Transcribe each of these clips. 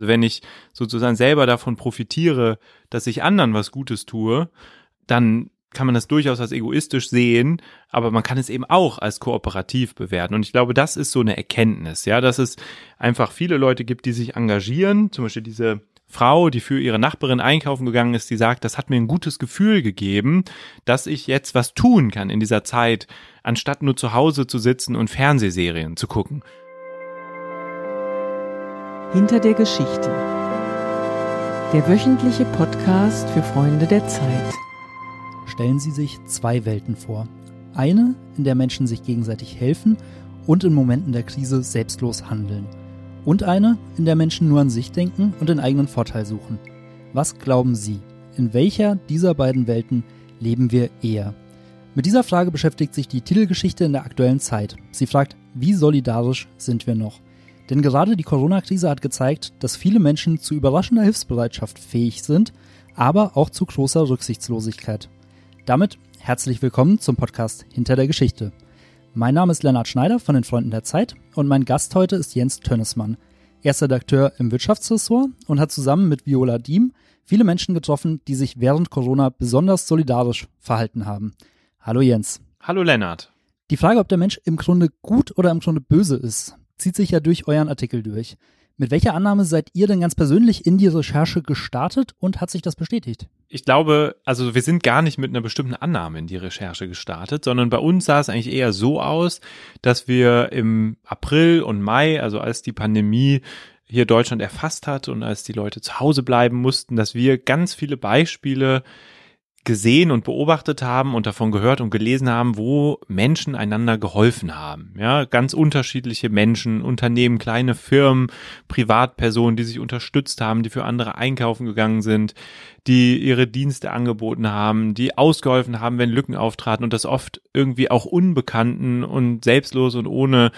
Wenn ich sozusagen selber davon profitiere, dass ich anderen was Gutes tue, dann kann man das durchaus als egoistisch sehen, aber man kann es eben auch als kooperativ bewerten. Und ich glaube, das ist so eine Erkenntnis, ja, dass es einfach viele Leute gibt, die sich engagieren. Zum Beispiel diese Frau, die für ihre Nachbarin einkaufen gegangen ist, die sagt, das hat mir ein gutes Gefühl gegeben, dass ich jetzt was tun kann in dieser Zeit, anstatt nur zu Hause zu sitzen und Fernsehserien zu gucken. Hinter der Geschichte. Der wöchentliche Podcast für Freunde der Zeit stellen Sie sich zwei Welten vor. Eine, in der Menschen sich gegenseitig helfen und in Momenten der Krise selbstlos handeln. Und eine, in der Menschen nur an sich denken und den eigenen Vorteil suchen. Was glauben Sie? In welcher dieser beiden Welten leben wir eher? Mit dieser Frage beschäftigt sich die Titelgeschichte in der aktuellen Zeit. Sie fragt, wie solidarisch sind wir noch? Denn gerade die Corona-Krise hat gezeigt, dass viele Menschen zu überraschender Hilfsbereitschaft fähig sind, aber auch zu großer Rücksichtslosigkeit. Damit herzlich willkommen zum Podcast Hinter der Geschichte. Mein Name ist Lennart Schneider von den Freunden der Zeit und mein Gast heute ist Jens Tönnesmann. Er ist Redakteur im Wirtschaftsressort und hat zusammen mit Viola Diem viele Menschen getroffen, die sich während Corona besonders solidarisch verhalten haben. Hallo Jens. Hallo Lennart. Die Frage, ob der Mensch im Grunde gut oder im Grunde böse ist, zieht sich ja durch euren Artikel durch. Mit welcher Annahme seid ihr denn ganz persönlich in die Recherche gestartet und hat sich das bestätigt? Ich glaube, also wir sind gar nicht mit einer bestimmten Annahme in die Recherche gestartet, sondern bei uns sah es eigentlich eher so aus, dass wir im April und Mai, also als die Pandemie hier Deutschland erfasst hat und als die Leute zu Hause bleiben mussten, dass wir ganz viele Beispiele gesehen und beobachtet haben und davon gehört und gelesen haben, wo Menschen einander geholfen haben. Ja, ganz unterschiedliche Menschen, Unternehmen, kleine Firmen, Privatpersonen, die sich unterstützt haben, die für andere einkaufen gegangen sind, die ihre Dienste angeboten haben, die ausgeholfen haben, wenn Lücken auftraten und das oft irgendwie auch unbekannten und selbstlos und ohne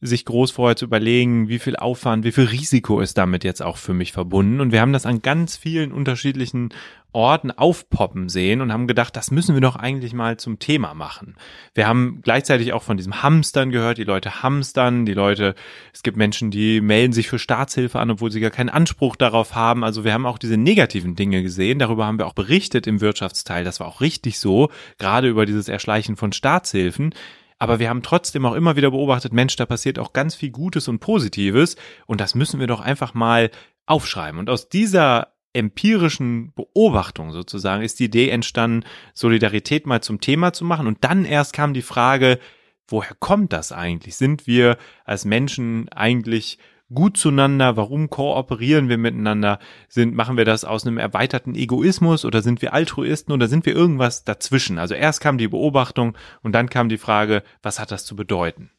sich groß vorher zu überlegen, wie viel Aufwand, wie viel Risiko ist damit jetzt auch für mich verbunden. Und wir haben das an ganz vielen unterschiedlichen Orten aufpoppen sehen und haben gedacht, das müssen wir doch eigentlich mal zum Thema machen. Wir haben gleichzeitig auch von diesem Hamstern gehört, die Leute hamstern, die Leute, es gibt Menschen, die melden sich für Staatshilfe an, obwohl sie gar keinen Anspruch darauf haben. Also wir haben auch diese negativen Dinge gesehen, darüber haben wir auch berichtet im Wirtschaftsteil, das war auch richtig so, gerade über dieses Erschleichen von Staatshilfen. Aber wir haben trotzdem auch immer wieder beobachtet, Mensch, da passiert auch ganz viel Gutes und Positives und das müssen wir doch einfach mal aufschreiben. Und aus dieser empirischen Beobachtung sozusagen ist die Idee entstanden, Solidarität mal zum Thema zu machen. Und dann erst kam die Frage, woher kommt das eigentlich? Sind wir als Menschen eigentlich gut zueinander? Warum kooperieren wir miteinander? Sind, machen wir das aus einem erweiterten Egoismus oder sind wir Altruisten oder sind wir irgendwas dazwischen? Also erst kam die Beobachtung und dann kam die Frage, was hat das zu bedeuten?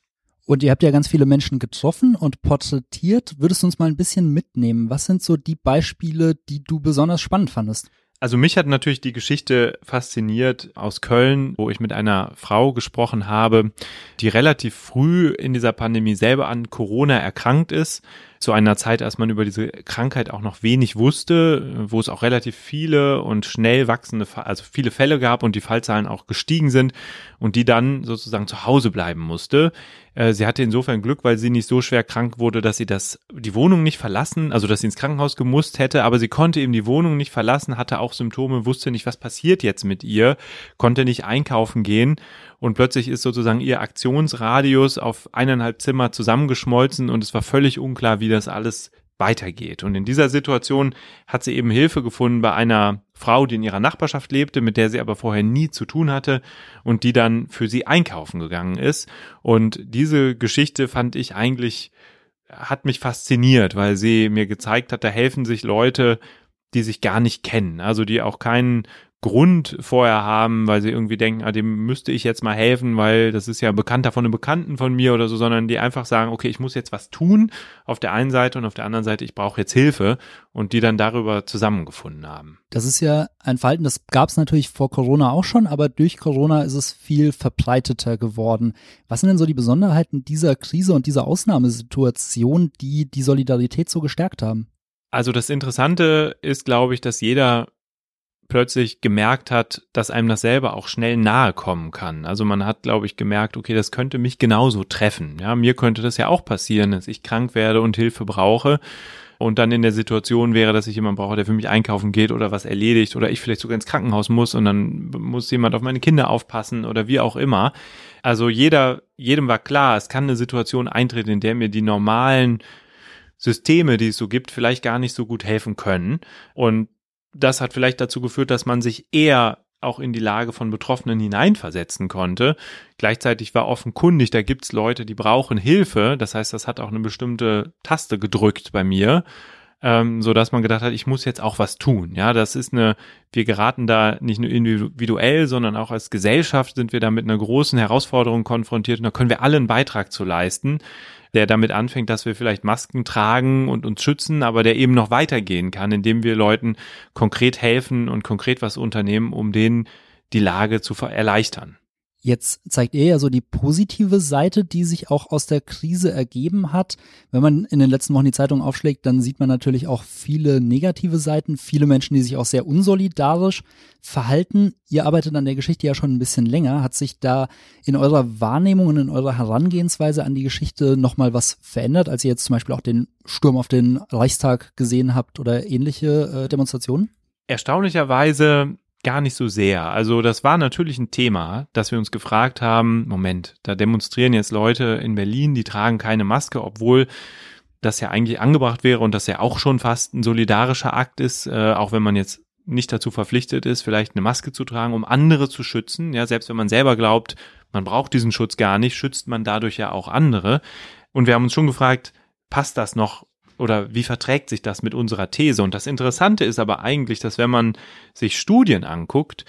Und ihr habt ja ganz viele Menschen getroffen und porträtiert. Würdest du uns mal ein bisschen mitnehmen? Was sind so die Beispiele, die du besonders spannend fandest? Also mich hat natürlich die Geschichte fasziniert aus Köln, wo ich mit einer Frau gesprochen habe, die relativ früh in dieser Pandemie selber an Corona erkrankt ist. Zu einer Zeit, als man über diese Krankheit auch noch wenig wusste, wo es auch relativ viele und schnell wachsende, also viele Fälle gab und die Fallzahlen auch gestiegen sind und die dann sozusagen zu Hause bleiben musste. Äh, sie hatte insofern Glück, weil sie nicht so schwer krank wurde, dass sie das, die Wohnung nicht verlassen, also dass sie ins Krankenhaus gemusst hätte, aber sie konnte eben die Wohnung nicht verlassen, hatte auch Symptome, wusste nicht, was passiert jetzt mit ihr, konnte nicht einkaufen gehen und plötzlich ist sozusagen ihr Aktionsradius auf eineinhalb Zimmer zusammengeschmolzen und es war völlig unklar, wie das alles weitergeht. Und in dieser Situation hat sie eben Hilfe gefunden bei einer Frau, die in ihrer Nachbarschaft lebte, mit der sie aber vorher nie zu tun hatte und die dann für sie einkaufen gegangen ist. Und diese Geschichte fand ich eigentlich, hat mich fasziniert, weil sie mir gezeigt hat, da helfen sich Leute, die sich gar nicht kennen, also die auch keinen Grund vorher haben, weil sie irgendwie denken, ah, dem müsste ich jetzt mal helfen, weil das ist ja ein Bekannter von einem Bekannten von mir oder so, sondern die einfach sagen, okay, ich muss jetzt was tun auf der einen Seite und auf der anderen Seite, ich brauche jetzt Hilfe und die dann darüber zusammengefunden haben. Das ist ja ein Verhalten, das gab es natürlich vor Corona auch schon, aber durch Corona ist es viel verbreiteter geworden. Was sind denn so die Besonderheiten dieser Krise und dieser Ausnahmesituation, die die Solidarität so gestärkt haben? Also das Interessante ist, glaube ich, dass jeder plötzlich gemerkt hat, dass einem das selber auch schnell nahe kommen kann. Also man hat, glaube ich, gemerkt, okay, das könnte mich genauso treffen. Ja, mir könnte das ja auch passieren, dass ich krank werde und Hilfe brauche. und dann in der Situation wäre, dass ich jemanden brauche, der für mich einkaufen geht oder was erledigt oder ich vielleicht sogar ins Krankenhaus muss und dann muss jemand auf meine Kinder aufpassen oder wie auch immer. Also jeder, jedem war klar, es kann eine Situation eintreten, in der mir die normalen Systeme, die es so gibt, vielleicht gar nicht so gut helfen können. Und das hat vielleicht dazu geführt, dass man sich eher auch in die Lage von Betroffenen hineinversetzen konnte. Gleichzeitig war offenkundig, da gibt's Leute, die brauchen Hilfe. Das heißt, das hat auch eine bestimmte Taste gedrückt bei mir, ähm, so dass man gedacht hat, ich muss jetzt auch was tun. Ja, das ist eine, wir geraten da nicht nur individuell, sondern auch als Gesellschaft sind wir da mit einer großen Herausforderung konfrontiert und da können wir alle einen Beitrag zu leisten der damit anfängt, dass wir vielleicht Masken tragen und uns schützen, aber der eben noch weitergehen kann, indem wir Leuten konkret helfen und konkret was unternehmen, um denen die Lage zu erleichtern. Jetzt zeigt er ja so die positive Seite, die sich auch aus der Krise ergeben hat. Wenn man in den letzten Wochen die Zeitung aufschlägt, dann sieht man natürlich auch viele negative Seiten, viele Menschen, die sich auch sehr unsolidarisch verhalten. Ihr arbeitet an der Geschichte ja schon ein bisschen länger. Hat sich da in eurer Wahrnehmung und in eurer Herangehensweise an die Geschichte nochmal was verändert, als ihr jetzt zum Beispiel auch den Sturm auf den Reichstag gesehen habt oder ähnliche äh, Demonstrationen? Erstaunlicherweise gar nicht so sehr. Also das war natürlich ein Thema, dass wir uns gefragt haben, Moment, da demonstrieren jetzt Leute in Berlin, die tragen keine Maske, obwohl das ja eigentlich angebracht wäre und das ja auch schon fast ein solidarischer Akt ist, äh, auch wenn man jetzt nicht dazu verpflichtet ist, vielleicht eine Maske zu tragen, um andere zu schützen. Ja, selbst wenn man selber glaubt, man braucht diesen Schutz gar nicht, schützt man dadurch ja auch andere. Und wir haben uns schon gefragt, passt das noch oder wie verträgt sich das mit unserer These? Und das Interessante ist aber eigentlich, dass wenn man sich Studien anguckt,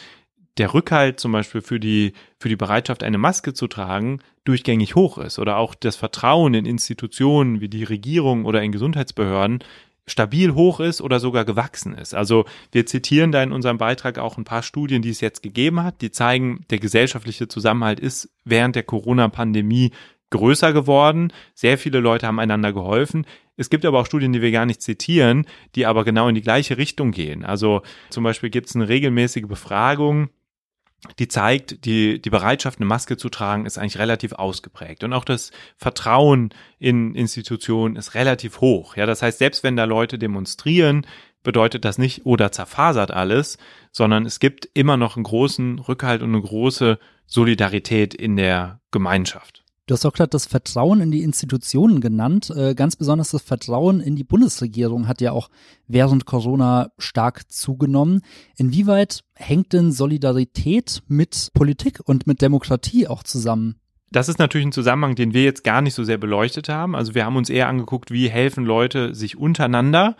der Rückhalt zum Beispiel für die, für die Bereitschaft, eine Maske zu tragen, durchgängig hoch ist oder auch das Vertrauen in Institutionen wie die Regierung oder in Gesundheitsbehörden stabil hoch ist oder sogar gewachsen ist. Also wir zitieren da in unserem Beitrag auch ein paar Studien, die es jetzt gegeben hat, die zeigen, der gesellschaftliche Zusammenhalt ist während der Corona-Pandemie größer geworden. Sehr viele Leute haben einander geholfen. Es gibt aber auch Studien, die wir gar nicht zitieren, die aber genau in die gleiche Richtung gehen. Also zum Beispiel gibt es eine regelmäßige Befragung, die zeigt, die, die Bereitschaft, eine Maske zu tragen, ist eigentlich relativ ausgeprägt. Und auch das Vertrauen in Institutionen ist relativ hoch. Ja, das heißt, selbst wenn da Leute demonstrieren, bedeutet das nicht, oder oh, zerfasert alles, sondern es gibt immer noch einen großen Rückhalt und eine große Solidarität in der Gemeinschaft. Du hast auch gerade das Vertrauen in die Institutionen genannt. Äh, ganz besonders das Vertrauen in die Bundesregierung hat ja auch während Corona stark zugenommen. Inwieweit hängt denn Solidarität mit Politik und mit Demokratie auch zusammen? Das ist natürlich ein Zusammenhang, den wir jetzt gar nicht so sehr beleuchtet haben. Also wir haben uns eher angeguckt, wie helfen Leute sich untereinander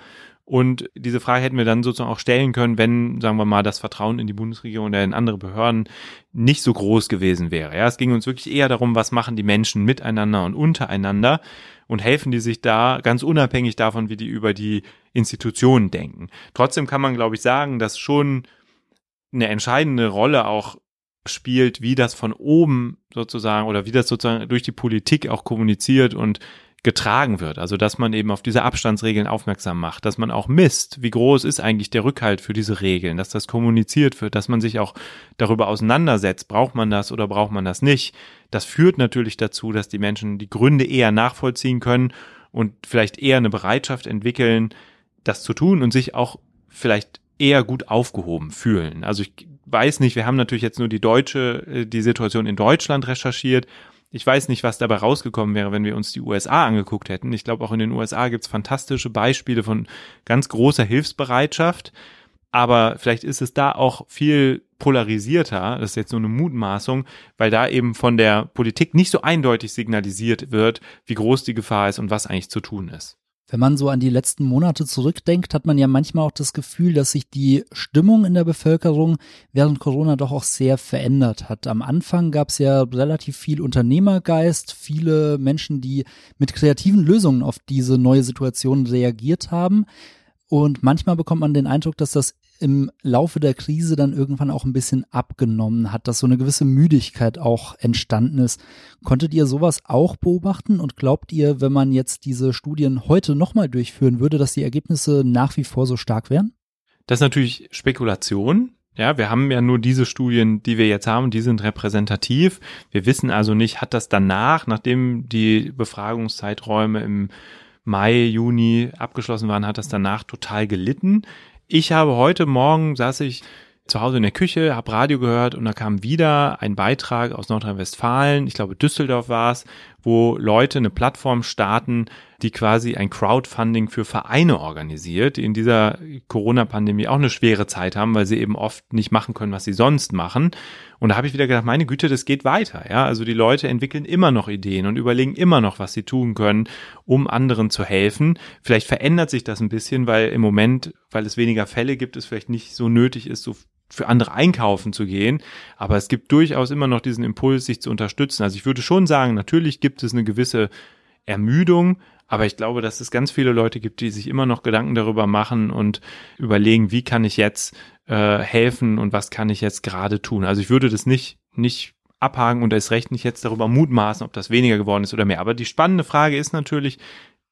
und diese Frage hätten wir dann sozusagen auch stellen können, wenn, sagen wir mal, das Vertrauen in die Bundesregierung oder in andere Behörden nicht so groß gewesen wäre. Ja, es ging uns wirklich eher darum, was machen die Menschen miteinander und untereinander und helfen die sich da ganz unabhängig davon, wie die über die Institutionen denken. Trotzdem kann man, glaube ich, sagen, dass schon eine entscheidende Rolle auch spielt, wie das von oben sozusagen oder wie das sozusagen durch die Politik auch kommuniziert und getragen wird. Also dass man eben auf diese Abstandsregeln aufmerksam macht, dass man auch misst, wie groß ist eigentlich der Rückhalt für diese Regeln, dass das kommuniziert wird, dass man sich auch darüber auseinandersetzt, braucht man das oder braucht man das nicht. Das führt natürlich dazu, dass die Menschen die Gründe eher nachvollziehen können und vielleicht eher eine Bereitschaft entwickeln, das zu tun und sich auch vielleicht eher gut aufgehoben fühlen. Also ich weiß nicht, wir haben natürlich jetzt nur die deutsche, äh, die Situation in Deutschland recherchiert, ich weiß nicht, was dabei rausgekommen wäre, wenn wir uns die USA angeguckt hätten. Ich glaube, auch in den USA gibt's fantastische Beispiele von ganz großer Hilfsbereitschaft. Aber vielleicht ist es da auch viel polarisierter, das ist jetzt nur eine Mutmaßung, weil da eben von der Politik nicht so eindeutig signalisiert wird, wie groß die Gefahr ist und was eigentlich zu tun ist. Wenn man so an die letzten Monate zurückdenkt, hat man ja manchmal auch das Gefühl, dass sich die Stimmung in der Bevölkerung während Corona doch auch sehr verändert hat. Am Anfang gab es ja relativ viel Unternehmergeist, viele Menschen, die mit kreativen Lösungen auf diese neue Situation reagiert haben. Und manchmal bekommt man den Eindruck, dass das im Laufe der Krise dann irgendwann auch ein bisschen abgenommen hat, dass so eine gewisse Müdigkeit auch entstanden ist. Konntet ihr sowas auch beobachten und glaubt ihr, wenn man jetzt diese Studien heute nochmal durchführen würde, dass die Ergebnisse nach wie vor so stark wären? Das ist natürlich Spekulation. Ja, wir haben ja nur diese Studien, die wir jetzt haben, die sind repräsentativ. Wir wissen also nicht, hat das danach, nachdem die Befragungszeiträume im Mai, Juni abgeschlossen waren, hat das danach total gelitten. Ich habe heute Morgen, saß ich zu Hause in der Küche, habe Radio gehört und da kam wieder ein Beitrag aus Nordrhein-Westfalen, ich glaube Düsseldorf war es, wo Leute eine Plattform starten, die quasi ein Crowdfunding für Vereine organisiert, die in dieser Corona-Pandemie auch eine schwere Zeit haben, weil sie eben oft nicht machen können, was sie sonst machen. Und da habe ich wieder gedacht, meine Güte, das geht weiter. Ja, also die Leute entwickeln immer noch Ideen und überlegen immer noch, was sie tun können, um anderen zu helfen. Vielleicht verändert sich das ein bisschen, weil im Moment, weil es weniger Fälle gibt, es vielleicht nicht so nötig ist, so für andere einkaufen zu gehen. Aber es gibt durchaus immer noch diesen Impuls, sich zu unterstützen. Also ich würde schon sagen, natürlich gibt es eine gewisse Ermüdung, aber ich glaube, dass es ganz viele Leute gibt, die sich immer noch Gedanken darüber machen und überlegen, wie kann ich jetzt äh, helfen und was kann ich jetzt gerade tun. Also ich würde das nicht, nicht abhaken und erst recht nicht jetzt darüber mutmaßen, ob das weniger geworden ist oder mehr. Aber die spannende Frage ist natürlich,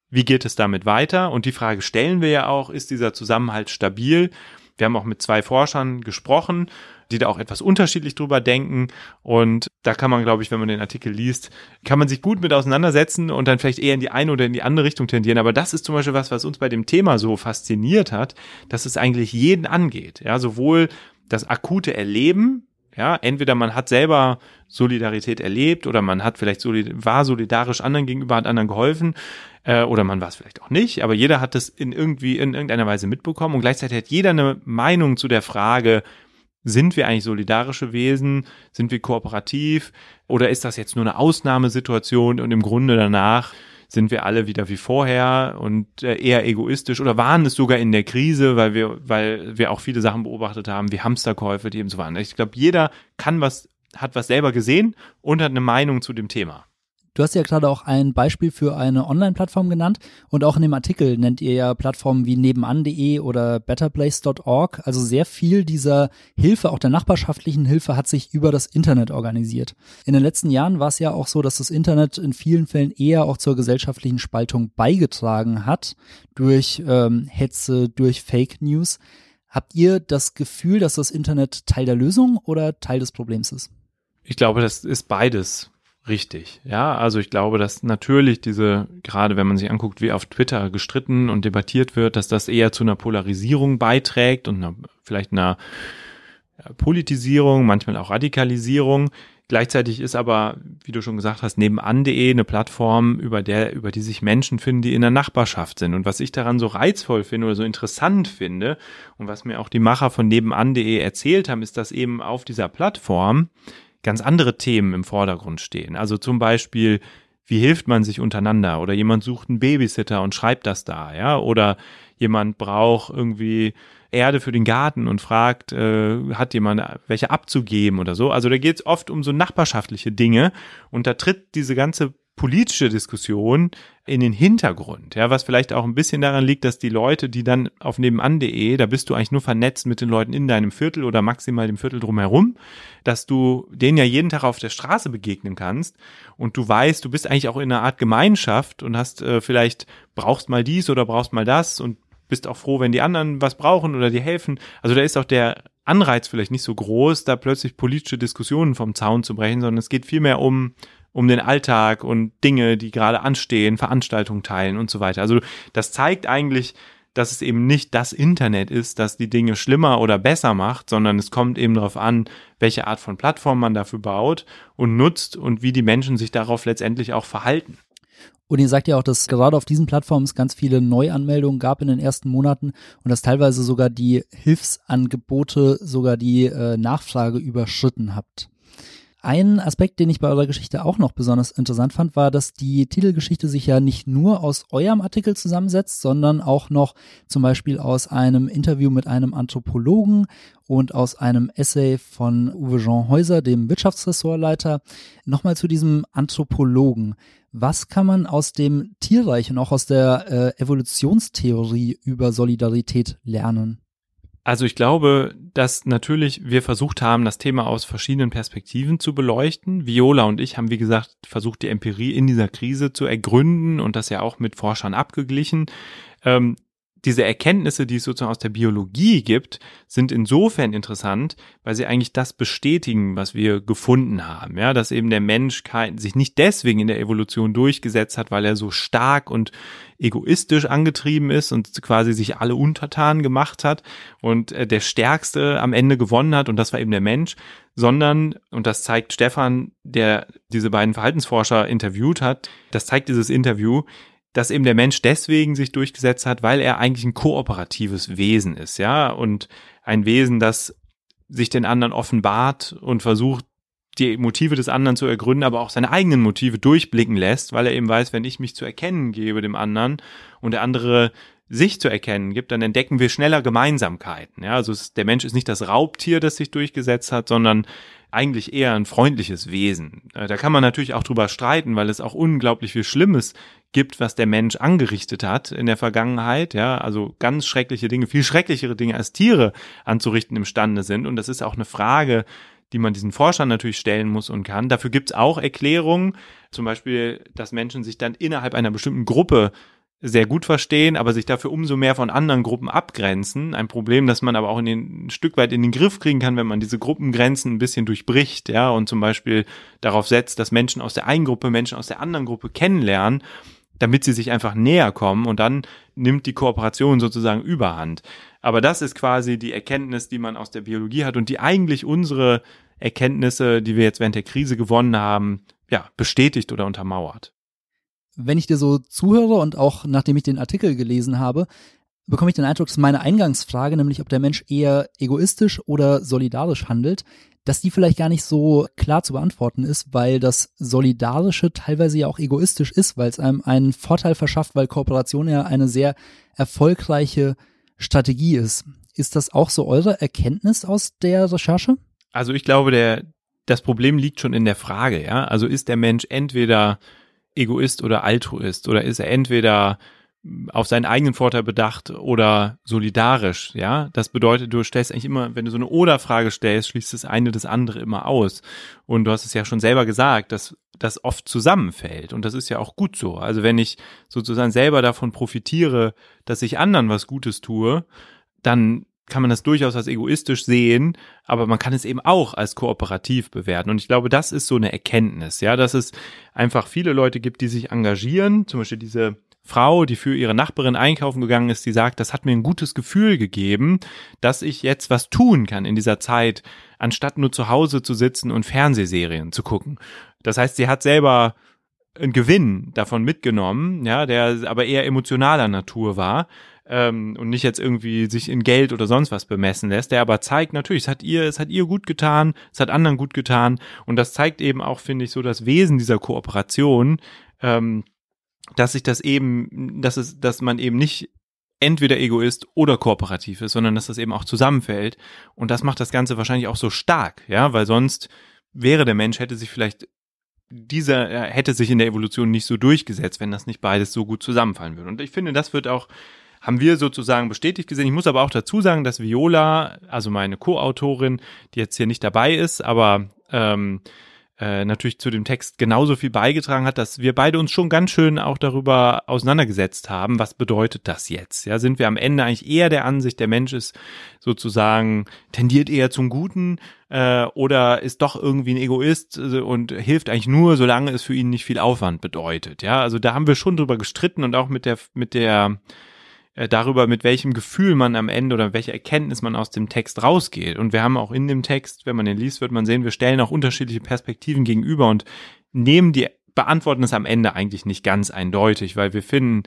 wie geht es damit weiter? Und die Frage stellen wir ja auch, ist dieser Zusammenhalt stabil? Wir haben auch mit zwei Forschern gesprochen, die da auch etwas unterschiedlich drüber denken. Und da kann man, glaube ich, wenn man den Artikel liest, kann man sich gut mit auseinandersetzen und dann vielleicht eher in die eine oder in die andere Richtung tendieren. Aber das ist zum Beispiel was, was uns bei dem Thema so fasziniert hat, dass es eigentlich jeden angeht. Ja, sowohl das akute Erleben, ja, entweder man hat selber Solidarität erlebt oder man hat vielleicht solid war solidarisch anderen gegenüber, hat anderen geholfen äh, oder man war es vielleicht auch nicht, aber jeder hat es in irgendwie in irgendeiner Weise mitbekommen und gleichzeitig hat jeder eine Meinung zu der Frage, sind wir eigentlich solidarische Wesen? Sind wir kooperativ? Oder ist das jetzt nur eine Ausnahmesituation und im Grunde danach sind wir alle wieder wie vorher und äh, eher egoistisch oder waren es sogar in der Krise, weil wir, weil wir auch viele Sachen beobachtet haben, wie Hamsterkäufe, die eben so waren. Ich glaube, jeder kann was, hat was selber gesehen und hat eine Meinung zu dem Thema. Du hast ja gerade auch ein Beispiel für eine Online-Plattform genannt und auch in dem Artikel nennt ihr ja Plattformen wie nebenan.de oder betterplace.org. Also sehr viel dieser Hilfe, auch der nachbarschaftlichen Hilfe, hat sich über das Internet organisiert. In den letzten Jahren war es ja auch so, dass das Internet in vielen Fällen eher auch zur gesellschaftlichen Spaltung beigetragen hat durch ähm, Hetze, durch Fake News. Habt ihr das Gefühl, dass das Internet Teil der Lösung oder Teil des Problems ist? Ich glaube, das ist beides richtig. Ja, also ich glaube, dass natürlich diese, gerade wenn man sich anguckt, wie auf Twitter gestritten und debattiert wird, dass das eher zu einer Polarisierung beiträgt und einer, vielleicht einer Politisierung, manchmal auch Radikalisierung. Gleichzeitig ist aber, wie du schon gesagt hast, nebenan.de eine Plattform, über der, über die sich Menschen finden, die in der Nachbarschaft sind. Und was ich daran so reizvoll finde oder so interessant finde und was mir auch die Macher von nebenan.de erzählt haben, ist, dass eben auf dieser Plattform ganz andere Themen im Vordergrund stehen. Also zum Beispiel, wie hilft man sich untereinander? Oder jemand sucht einen Babysitter und schreibt das da, ja? Oder jemand braucht irgendwie Erde für den Garten und fragt, äh, hat jemand welche abzugeben oder so. Also da geht es oft um so nachbarschaftliche Dinge und da tritt diese ganze politische Diskussion in den Hintergrund, ja, was vielleicht auch ein bisschen daran liegt, dass die Leute, die dann auf nebenan.de, da bist du eigentlich nur vernetzt mit den Leuten in deinem Viertel oder maximal dem Viertel drumherum, dass du denen ja jeden Tag auf der Straße begegnen kannst und du weißt, du bist eigentlich auch in einer Art Gemeinschaft und hast äh, vielleicht brauchst mal dies oder brauchst mal das und bist auch froh, wenn die anderen was brauchen oder dir helfen. Also da ist auch der Anreiz vielleicht nicht so groß, da plötzlich politische Diskussionen vom Zaun zu brechen, sondern es geht vielmehr um um den Alltag und Dinge, die gerade anstehen, Veranstaltungen teilen und so weiter. Also das zeigt eigentlich, dass es eben nicht das Internet ist, das die Dinge schlimmer oder besser macht, sondern es kommt eben darauf an, welche Art von Plattform man dafür baut und nutzt und wie die Menschen sich darauf letztendlich auch verhalten. Und ihr sagt ja auch, dass gerade auf diesen Plattformen es ganz viele Neuanmeldungen gab in den ersten Monaten und dass teilweise sogar die Hilfsangebote sogar die äh, Nachfrage überschritten habt. Ein Aspekt, den ich bei eurer Geschichte auch noch besonders interessant fand, war, dass die Titelgeschichte sich ja nicht nur aus eurem Artikel zusammensetzt, sondern auch noch zum Beispiel aus einem Interview mit einem Anthropologen und aus einem Essay von Uwe Jean Häuser, dem Wirtschaftsressortleiter. Nochmal zu diesem Anthropologen. Was kann man aus dem Tierreich und auch aus der äh, Evolutionstheorie über Solidarität lernen? Also ich glaube, dass natürlich wir versucht haben, das Thema aus verschiedenen Perspektiven zu beleuchten. Viola und ich haben, wie gesagt, versucht, die Empirie in dieser Krise zu ergründen und das ja auch mit Forschern abgeglichen. Ähm, diese Erkenntnisse, die es sozusagen aus der Biologie gibt, sind insofern interessant, weil sie eigentlich das bestätigen, was wir gefunden haben. Ja, dass eben der Mensch sich nicht deswegen in der Evolution durchgesetzt hat, weil er so stark und egoistisch angetrieben ist und quasi sich alle untertan gemacht hat und äh, der Stärkste am Ende gewonnen hat und das war eben der Mensch, sondern, und das zeigt Stefan, der diese beiden Verhaltensforscher interviewt hat, das zeigt dieses Interview, dass eben der Mensch deswegen sich durchgesetzt hat, weil er eigentlich ein kooperatives Wesen ist, ja, und ein Wesen, das sich den anderen offenbart und versucht, die Motive des anderen zu ergründen, aber auch seine eigenen Motive durchblicken lässt, weil er eben weiß, wenn ich mich zu erkennen gebe dem anderen und der andere sich zu erkennen gibt, dann entdecken wir schneller Gemeinsamkeiten. Ja, also es, der Mensch ist nicht das Raubtier, das sich durchgesetzt hat, sondern eigentlich eher ein freundliches Wesen. Äh, da kann man natürlich auch drüber streiten, weil es auch unglaublich viel Schlimmes gibt, was der Mensch angerichtet hat in der Vergangenheit, ja, also ganz schreckliche Dinge, viel schrecklichere Dinge als Tiere anzurichten imstande sind. Und das ist auch eine Frage, die man diesen Forschern natürlich stellen muss und kann. Dafür gibt es auch Erklärungen, zum Beispiel, dass Menschen sich dann innerhalb einer bestimmten Gruppe sehr gut verstehen, aber sich dafür umso mehr von anderen Gruppen abgrenzen. Ein Problem, das man aber auch in den, ein Stück weit in den Griff kriegen kann, wenn man diese Gruppengrenzen ein bisschen durchbricht, ja, und zum Beispiel darauf setzt, dass Menschen aus der einen Gruppe Menschen aus der anderen Gruppe kennenlernen, damit sie sich einfach näher kommen und dann nimmt die Kooperation sozusagen überhand. Aber das ist quasi die Erkenntnis, die man aus der Biologie hat und die eigentlich unsere Erkenntnisse, die wir jetzt während der Krise gewonnen haben, ja, bestätigt oder untermauert wenn ich dir so zuhöre und auch nachdem ich den Artikel gelesen habe, bekomme ich den Eindruck, dass meine Eingangsfrage, nämlich ob der Mensch eher egoistisch oder solidarisch handelt, dass die vielleicht gar nicht so klar zu beantworten ist, weil das Solidarische teilweise ja auch egoistisch ist, weil es einem einen Vorteil verschafft, weil Kooperation ja eine sehr erfolgreiche Strategie ist. Ist das auch so eure Erkenntnis aus der Recherche? Also ich glaube, der, das Problem liegt schon in der Frage, ja. Also ist der Mensch entweder Egoist oder Altruist oder ist er entweder auf seinen eigenen Vorteil bedacht oder solidarisch, ja? Das bedeutet, du stellst eigentlich immer, wenn du so eine Oder-Frage stellst, schließt das eine das andere immer aus. Und du hast es ja schon selber gesagt, dass das oft zusammenfällt. Und das ist ja auch gut so. Also wenn ich sozusagen selber davon profitiere, dass ich anderen was Gutes tue, dann kann man das durchaus als egoistisch sehen, aber man kann es eben auch als kooperativ bewerten. Und ich glaube, das ist so eine Erkenntnis, ja, dass es einfach viele Leute gibt, die sich engagieren. Zum Beispiel diese Frau, die für ihre Nachbarin einkaufen gegangen ist, die sagt, das hat mir ein gutes Gefühl gegeben, dass ich jetzt was tun kann in dieser Zeit, anstatt nur zu Hause zu sitzen und Fernsehserien zu gucken. Das heißt, sie hat selber einen Gewinn davon mitgenommen, ja, der aber eher emotionaler Natur war ähm, und nicht jetzt irgendwie sich in Geld oder sonst was bemessen lässt, der aber zeigt natürlich, es hat ihr, es hat ihr gut getan, es hat anderen gut getan und das zeigt eben auch, finde ich, so das Wesen dieser Kooperation, ähm, dass sich das eben, dass es, dass man eben nicht entweder Egoist oder kooperativ ist, sondern dass das eben auch zusammenfällt und das macht das Ganze wahrscheinlich auch so stark, ja, weil sonst wäre der Mensch hätte sich vielleicht dieser äh, hätte sich in der Evolution nicht so durchgesetzt, wenn das nicht beides so gut zusammenfallen würde. Und ich finde, das wird auch haben wir sozusagen bestätigt gesehen. Ich muss aber auch dazu sagen, dass Viola, also meine Co-Autorin, die jetzt hier nicht dabei ist, aber ähm, äh, natürlich zu dem Text genauso viel beigetragen hat, dass wir beide uns schon ganz schön auch darüber auseinandergesetzt haben, was bedeutet das jetzt? Ja, sind wir am Ende eigentlich eher der Ansicht, der Mensch ist sozusagen tendiert eher zum Guten äh, oder ist doch irgendwie ein Egoist äh, und hilft eigentlich nur, solange es für ihn nicht viel Aufwand bedeutet. Ja, also da haben wir schon drüber gestritten und auch mit der mit der darüber, mit welchem Gefühl man am Ende oder welche Erkenntnis man aus dem Text rausgeht. Und wir haben auch in dem Text, wenn man den liest, wird man sehen, wir stellen auch unterschiedliche Perspektiven gegenüber und nehmen die, beantworten es am Ende eigentlich nicht ganz eindeutig, weil wir finden,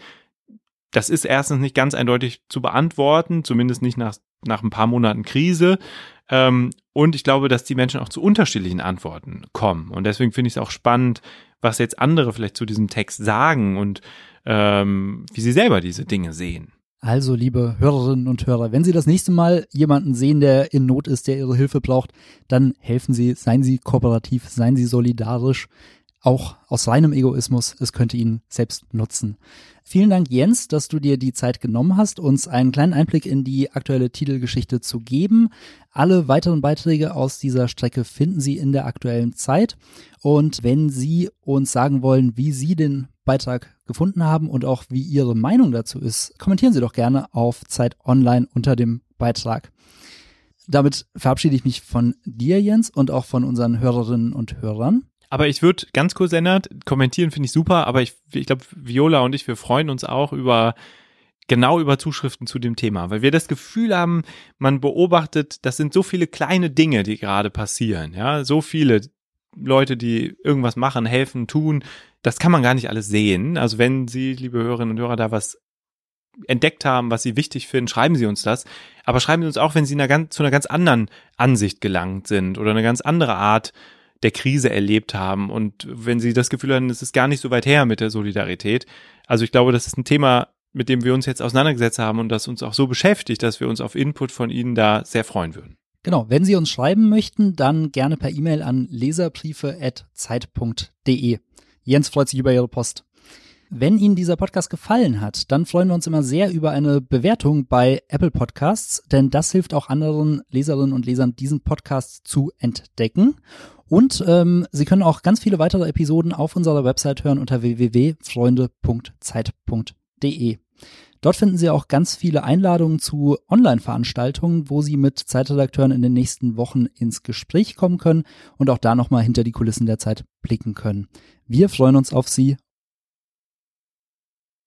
das ist erstens nicht ganz eindeutig zu beantworten, zumindest nicht nach, nach ein paar Monaten Krise. Ähm, und ich glaube, dass die Menschen auch zu unterschiedlichen Antworten kommen. Und deswegen finde ich es auch spannend, was jetzt andere vielleicht zu diesem Text sagen und ähm, wie sie selber diese Dinge sehen. Also, liebe Hörerinnen und Hörer, wenn Sie das nächste Mal jemanden sehen, der in Not ist, der Ihre Hilfe braucht, dann helfen Sie, seien Sie kooperativ, seien Sie solidarisch, auch aus reinem Egoismus, es könnte Ihnen selbst nutzen. Vielen Dank, Jens, dass du dir die Zeit genommen hast, uns einen kleinen Einblick in die aktuelle Titelgeschichte zu geben. Alle weiteren Beiträge aus dieser Strecke finden Sie in der aktuellen Zeit. Und wenn Sie uns sagen wollen, wie Sie den Beitrag gefunden haben und auch wie Ihre Meinung dazu ist, kommentieren Sie doch gerne auf Zeit Online unter dem Beitrag. Damit verabschiede ich mich von dir, Jens, und auch von unseren Hörerinnen und Hörern. Aber ich würde ganz kurz ändern, kommentieren finde ich super, aber ich, ich glaube, Viola und ich, wir freuen uns auch über genau über Zuschriften zu dem Thema, weil wir das Gefühl haben, man beobachtet, das sind so viele kleine Dinge, die gerade passieren, ja, so viele Leute, die irgendwas machen, helfen, tun, das kann man gar nicht alles sehen. Also wenn Sie, liebe Hörerinnen und Hörer, da was entdeckt haben, was Sie wichtig finden, schreiben Sie uns das. Aber schreiben Sie uns auch, wenn Sie einer ganz, zu einer ganz anderen Ansicht gelangt sind oder eine ganz andere Art der Krise erlebt haben und wenn Sie das Gefühl haben, es ist gar nicht so weit her mit der Solidarität. Also ich glaube, das ist ein Thema, mit dem wir uns jetzt auseinandergesetzt haben und das uns auch so beschäftigt, dass wir uns auf Input von Ihnen da sehr freuen würden. Genau, wenn Sie uns schreiben möchten, dann gerne per E-Mail an leserbriefe.zeit.de. Jens freut sich über Ihre Post. Wenn Ihnen dieser Podcast gefallen hat, dann freuen wir uns immer sehr über eine Bewertung bei Apple Podcasts, denn das hilft auch anderen Leserinnen und Lesern, diesen Podcast zu entdecken. Und ähm, Sie können auch ganz viele weitere Episoden auf unserer Website hören unter www.freunde.zeit.de. Dort finden Sie auch ganz viele Einladungen zu Online-Veranstaltungen, wo Sie mit Zeitredakteuren in den nächsten Wochen ins Gespräch kommen können und auch da nochmal hinter die Kulissen der Zeit blicken können. Wir freuen uns auf Sie